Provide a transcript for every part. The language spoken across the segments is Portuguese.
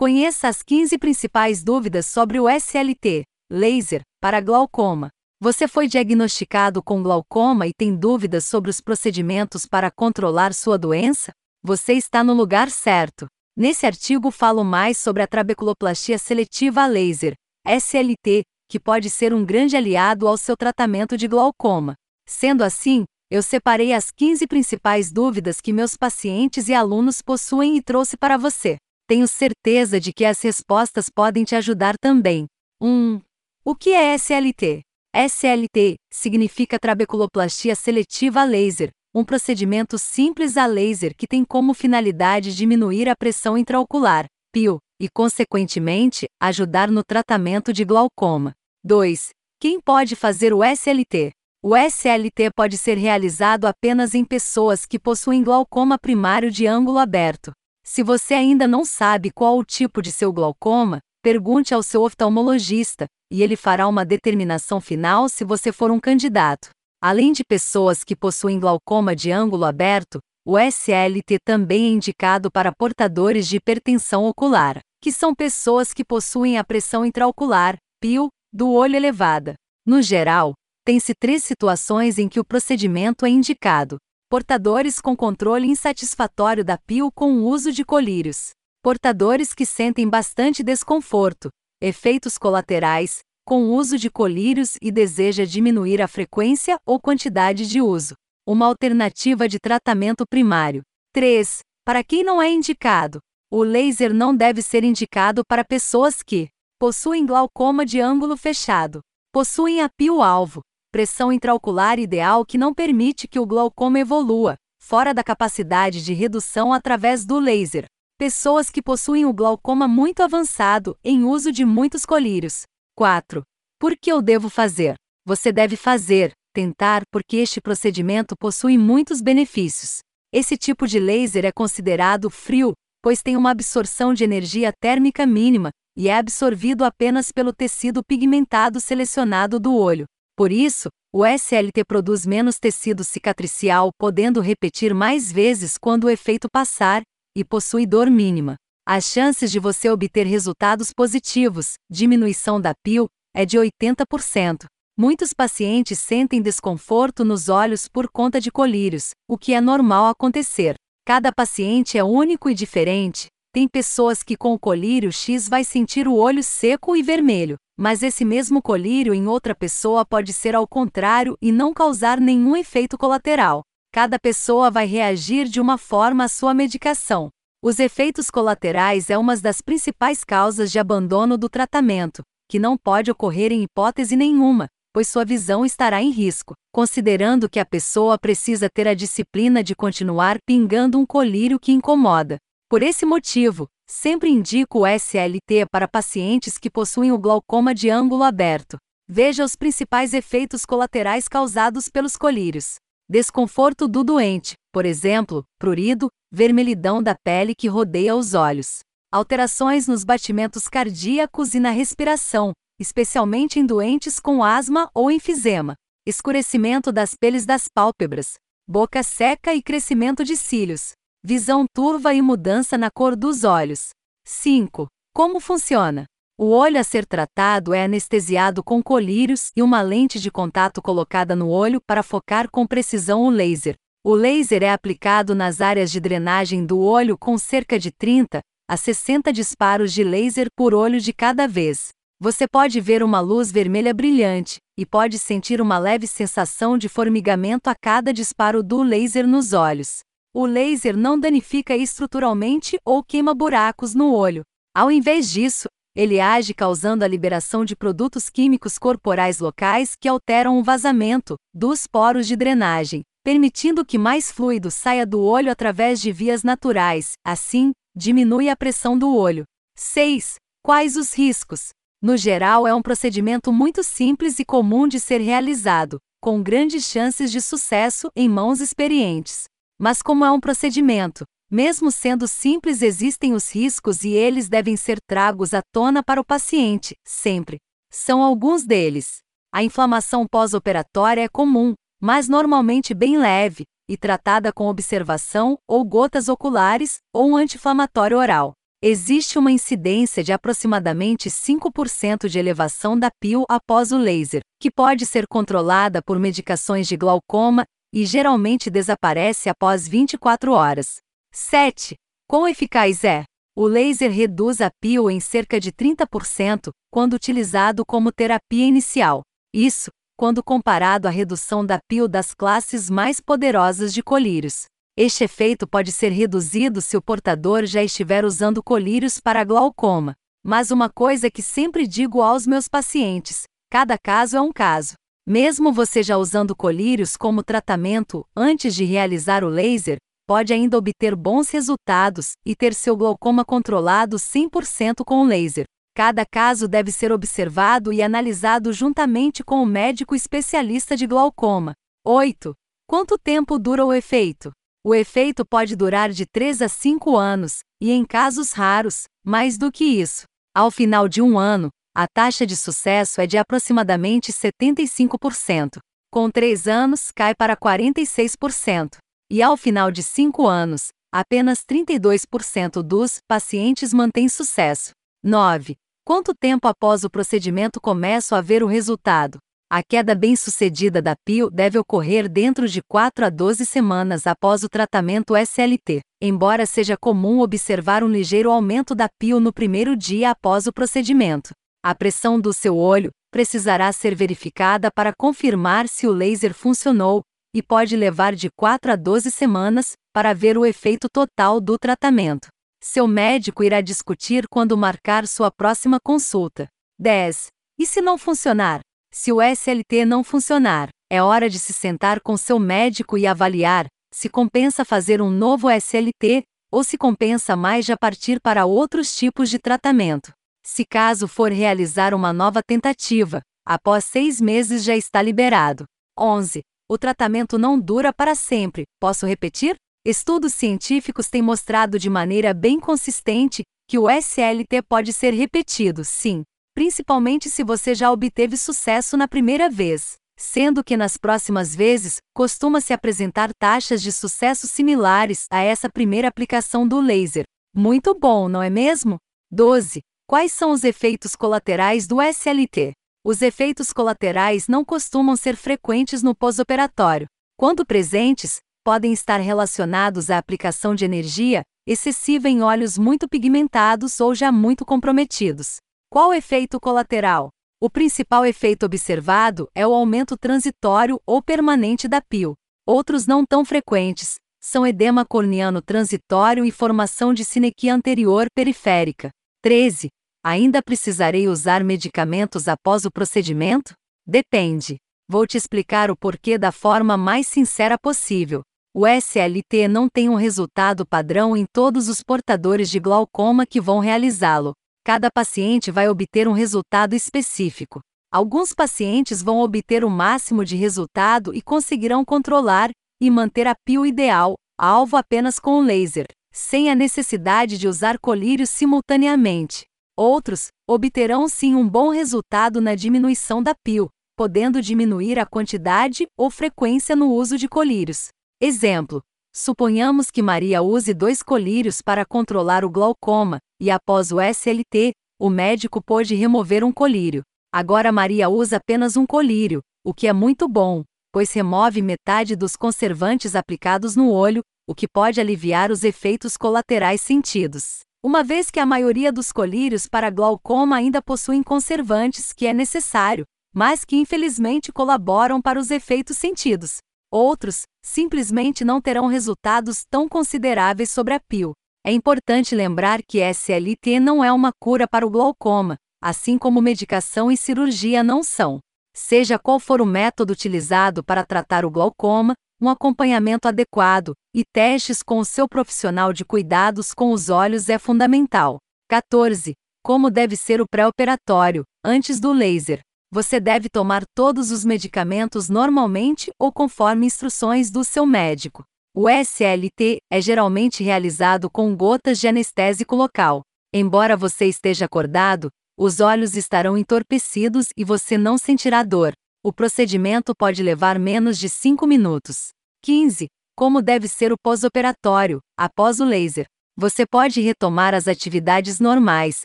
Conheça as 15 principais dúvidas sobre o SLT, laser, para glaucoma. Você foi diagnosticado com glaucoma e tem dúvidas sobre os procedimentos para controlar sua doença? Você está no lugar certo. Nesse artigo falo mais sobre a trabeculoplastia seletiva a laser, SLT, que pode ser um grande aliado ao seu tratamento de glaucoma. Sendo assim, eu separei as 15 principais dúvidas que meus pacientes e alunos possuem e trouxe para você. Tenho certeza de que as respostas podem te ajudar também. 1. O que é SLT? SLT significa trabeculoplastia seletiva a laser, um procedimento simples a laser que tem como finalidade diminuir a pressão intraocular, PIO, e, consequentemente, ajudar no tratamento de glaucoma. 2. Quem pode fazer o SLT? O SLT pode ser realizado apenas em pessoas que possuem glaucoma primário de ângulo aberto. Se você ainda não sabe qual o tipo de seu glaucoma, pergunte ao seu oftalmologista, e ele fará uma determinação final se você for um candidato. Além de pessoas que possuem glaucoma de ângulo aberto, o SLT também é indicado para portadores de hipertensão ocular, que são pessoas que possuem a pressão intraocular, PIO, do olho elevada. No geral, tem-se três situações em que o procedimento é indicado: portadores com controle insatisfatório da pio com o uso de colírios, portadores que sentem bastante desconforto, efeitos colaterais, com o uso de colírios e deseja diminuir a frequência ou quantidade de uso. Uma alternativa de tratamento primário. 3. Para quem não é indicado, o laser não deve ser indicado para pessoas que possuem glaucoma de ângulo fechado, possuem a pio-alvo, pressão intraocular ideal que não permite que o glaucoma evolua, fora da capacidade de redução através do laser. Pessoas que possuem o glaucoma muito avançado, em uso de muitos colírios. 4. Por que eu devo fazer? Você deve fazer, tentar, porque este procedimento possui muitos benefícios. Esse tipo de laser é considerado frio, pois tem uma absorção de energia térmica mínima e é absorvido apenas pelo tecido pigmentado selecionado do olho. Por isso, o SLT produz menos tecido cicatricial, podendo repetir mais vezes quando o efeito passar, e possui dor mínima. As chances de você obter resultados positivos, diminuição da PIL, é de 80%. Muitos pacientes sentem desconforto nos olhos por conta de colírios, o que é normal acontecer. Cada paciente é único e diferente. Tem pessoas que com o colírio X vai sentir o olho seco e vermelho, mas esse mesmo colírio em outra pessoa pode ser ao contrário e não causar nenhum efeito colateral. Cada pessoa vai reagir de uma forma à sua medicação. Os efeitos colaterais é uma das principais causas de abandono do tratamento, que não pode ocorrer em hipótese nenhuma, pois sua visão estará em risco, considerando que a pessoa precisa ter a disciplina de continuar pingando um colírio que incomoda. Por esse motivo, Sempre indico o SLT para pacientes que possuem o glaucoma de ângulo aberto. Veja os principais efeitos colaterais causados pelos colírios. Desconforto do doente, por exemplo, prurido, vermelhidão da pele que rodeia os olhos. Alterações nos batimentos cardíacos e na respiração, especialmente em doentes com asma ou enfisema. Escurecimento das peles das pálpebras, boca seca e crescimento de cílios visão turva e mudança na cor dos olhos. 5. Como funciona? O olho a ser tratado é anestesiado com colírios e uma lente de contato colocada no olho para focar com precisão o laser. O laser é aplicado nas áreas de drenagem do olho com cerca de 30 a 60 disparos de laser por olho de cada vez. Você pode ver uma luz vermelha brilhante e pode sentir uma leve sensação de formigamento a cada disparo do laser nos olhos. O laser não danifica estruturalmente ou queima buracos no olho. Ao invés disso, ele age causando a liberação de produtos químicos corporais locais que alteram o vazamento dos poros de drenagem, permitindo que mais fluido saia do olho através de vias naturais, assim, diminui a pressão do olho. 6. Quais os riscos? No geral, é um procedimento muito simples e comum de ser realizado, com grandes chances de sucesso em mãos experientes. Mas, como é um procedimento, mesmo sendo simples, existem os riscos e eles devem ser tragos à tona para o paciente, sempre. São alguns deles. A inflamação pós-operatória é comum, mas normalmente bem leve, e tratada com observação ou gotas oculares ou um anti-inflamatório oral. Existe uma incidência de aproximadamente 5% de elevação da PIL após o laser, que pode ser controlada por medicações de glaucoma e geralmente desaparece após 24 horas. 7. Quão eficaz é? O laser reduz a PIL em cerca de 30% quando utilizado como terapia inicial. Isso, quando comparado à redução da PIL das classes mais poderosas de colírios. Este efeito pode ser reduzido se o portador já estiver usando colírios para glaucoma. Mas uma coisa que sempre digo aos meus pacientes: cada caso é um caso. Mesmo você já usando colírios como tratamento antes de realizar o laser, pode ainda obter bons resultados e ter seu glaucoma controlado 100% com o laser. Cada caso deve ser observado e analisado juntamente com o médico especialista de glaucoma. 8. Quanto tempo dura o efeito? O efeito pode durar de 3 a 5 anos, e em casos raros, mais do que isso. Ao final de um ano, a taxa de sucesso é de aproximadamente 75%. Com 3 anos, cai para 46%. E ao final de 5 anos, apenas 32% dos pacientes mantêm sucesso. 9. Quanto tempo após o procedimento começa a ver o resultado? A queda bem-sucedida da PIL deve ocorrer dentro de 4 a 12 semanas após o tratamento SLT, embora seja comum observar um ligeiro aumento da PIL no primeiro dia após o procedimento. A pressão do seu olho precisará ser verificada para confirmar se o laser funcionou, e pode levar de 4 a 12 semanas para ver o efeito total do tratamento. Seu médico irá discutir quando marcar sua próxima consulta. 10. E se não funcionar? Se o SLT não funcionar, é hora de se sentar com seu médico e avaliar se compensa fazer um novo SLT ou se compensa mais já partir para outros tipos de tratamento. Se caso for realizar uma nova tentativa, após seis meses já está liberado. 11. O tratamento não dura para sempre. Posso repetir? Estudos científicos têm mostrado de maneira bem consistente que o SLT pode ser repetido, sim, principalmente se você já obteve sucesso na primeira vez, sendo que nas próximas vezes costuma-se apresentar taxas de sucesso similares a essa primeira aplicação do laser. Muito bom, não é mesmo? 12. Quais são os efeitos colaterais do SLT? Os efeitos colaterais não costumam ser frequentes no pós-operatório. Quando presentes, podem estar relacionados à aplicação de energia excessiva em olhos muito pigmentados ou já muito comprometidos. Qual efeito colateral? O principal efeito observado é o aumento transitório ou permanente da PIL. Outros não tão frequentes são edema corneano transitório e formação de sinequia anterior periférica. 13. Ainda precisarei usar medicamentos após o procedimento? Depende. Vou te explicar o porquê da forma mais sincera possível. O SLT não tem um resultado padrão em todos os portadores de glaucoma que vão realizá-lo. Cada paciente vai obter um resultado específico. Alguns pacientes vão obter o máximo de resultado e conseguirão controlar e manter a PIO ideal, alvo apenas com o laser, sem a necessidade de usar colírios simultaneamente. Outros obterão sim um bom resultado na diminuição da PIO, podendo diminuir a quantidade ou frequência no uso de colírios. Exemplo: Suponhamos que Maria use dois colírios para controlar o glaucoma, e após o SLT, o médico pôde remover um colírio. Agora Maria usa apenas um colírio, o que é muito bom, pois remove metade dos conservantes aplicados no olho, o que pode aliviar os efeitos colaterais sentidos. Uma vez que a maioria dos colírios para glaucoma ainda possuem conservantes que é necessário, mas que infelizmente colaboram para os efeitos sentidos. Outros, simplesmente não terão resultados tão consideráveis sobre a PIL. É importante lembrar que SLT não é uma cura para o glaucoma, assim como medicação e cirurgia não são. Seja qual for o método utilizado para tratar o glaucoma, um acompanhamento adequado e testes com o seu profissional de cuidados com os olhos é fundamental. 14. Como deve ser o pré-operatório, antes do laser? Você deve tomar todos os medicamentos normalmente ou conforme instruções do seu médico. O SLT é geralmente realizado com gotas de anestésico local. Embora você esteja acordado, os olhos estarão entorpecidos e você não sentirá dor. O procedimento pode levar menos de 5 minutos. 15. Como deve ser o pós-operatório, após o laser? Você pode retomar as atividades normais,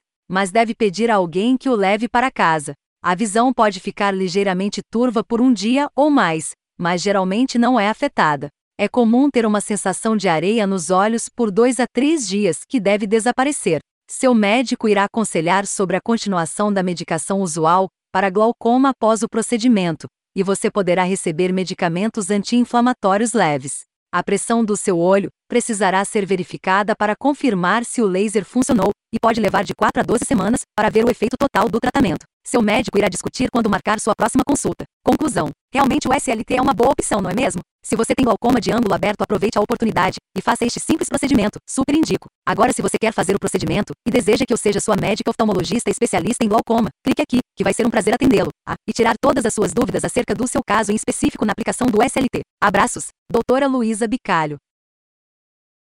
mas deve pedir a alguém que o leve para casa. A visão pode ficar ligeiramente turva por um dia ou mais, mas geralmente não é afetada. É comum ter uma sensação de areia nos olhos por dois a três dias que deve desaparecer. Seu médico irá aconselhar sobre a continuação da medicação usual para glaucoma após o procedimento, e você poderá receber medicamentos anti-inflamatórios leves. A pressão do seu olho precisará ser verificada para confirmar se o laser funcionou, e pode levar de 4 a 12 semanas para ver o efeito total do tratamento. Seu médico irá discutir quando marcar sua próxima consulta. Conclusão: Realmente o SLT é uma boa opção, não é mesmo? Se você tem glaucoma de ângulo aberto, aproveite a oportunidade e faça este simples procedimento. Super indico. Agora, se você quer fazer o procedimento e deseja que eu seja sua médica oftalmologista especialista em glaucoma, clique aqui, que vai ser um prazer atendê-lo. Ah, e tirar todas as suas dúvidas acerca do seu caso em específico na aplicação do SLT. Abraços, doutora Luísa Bicalho.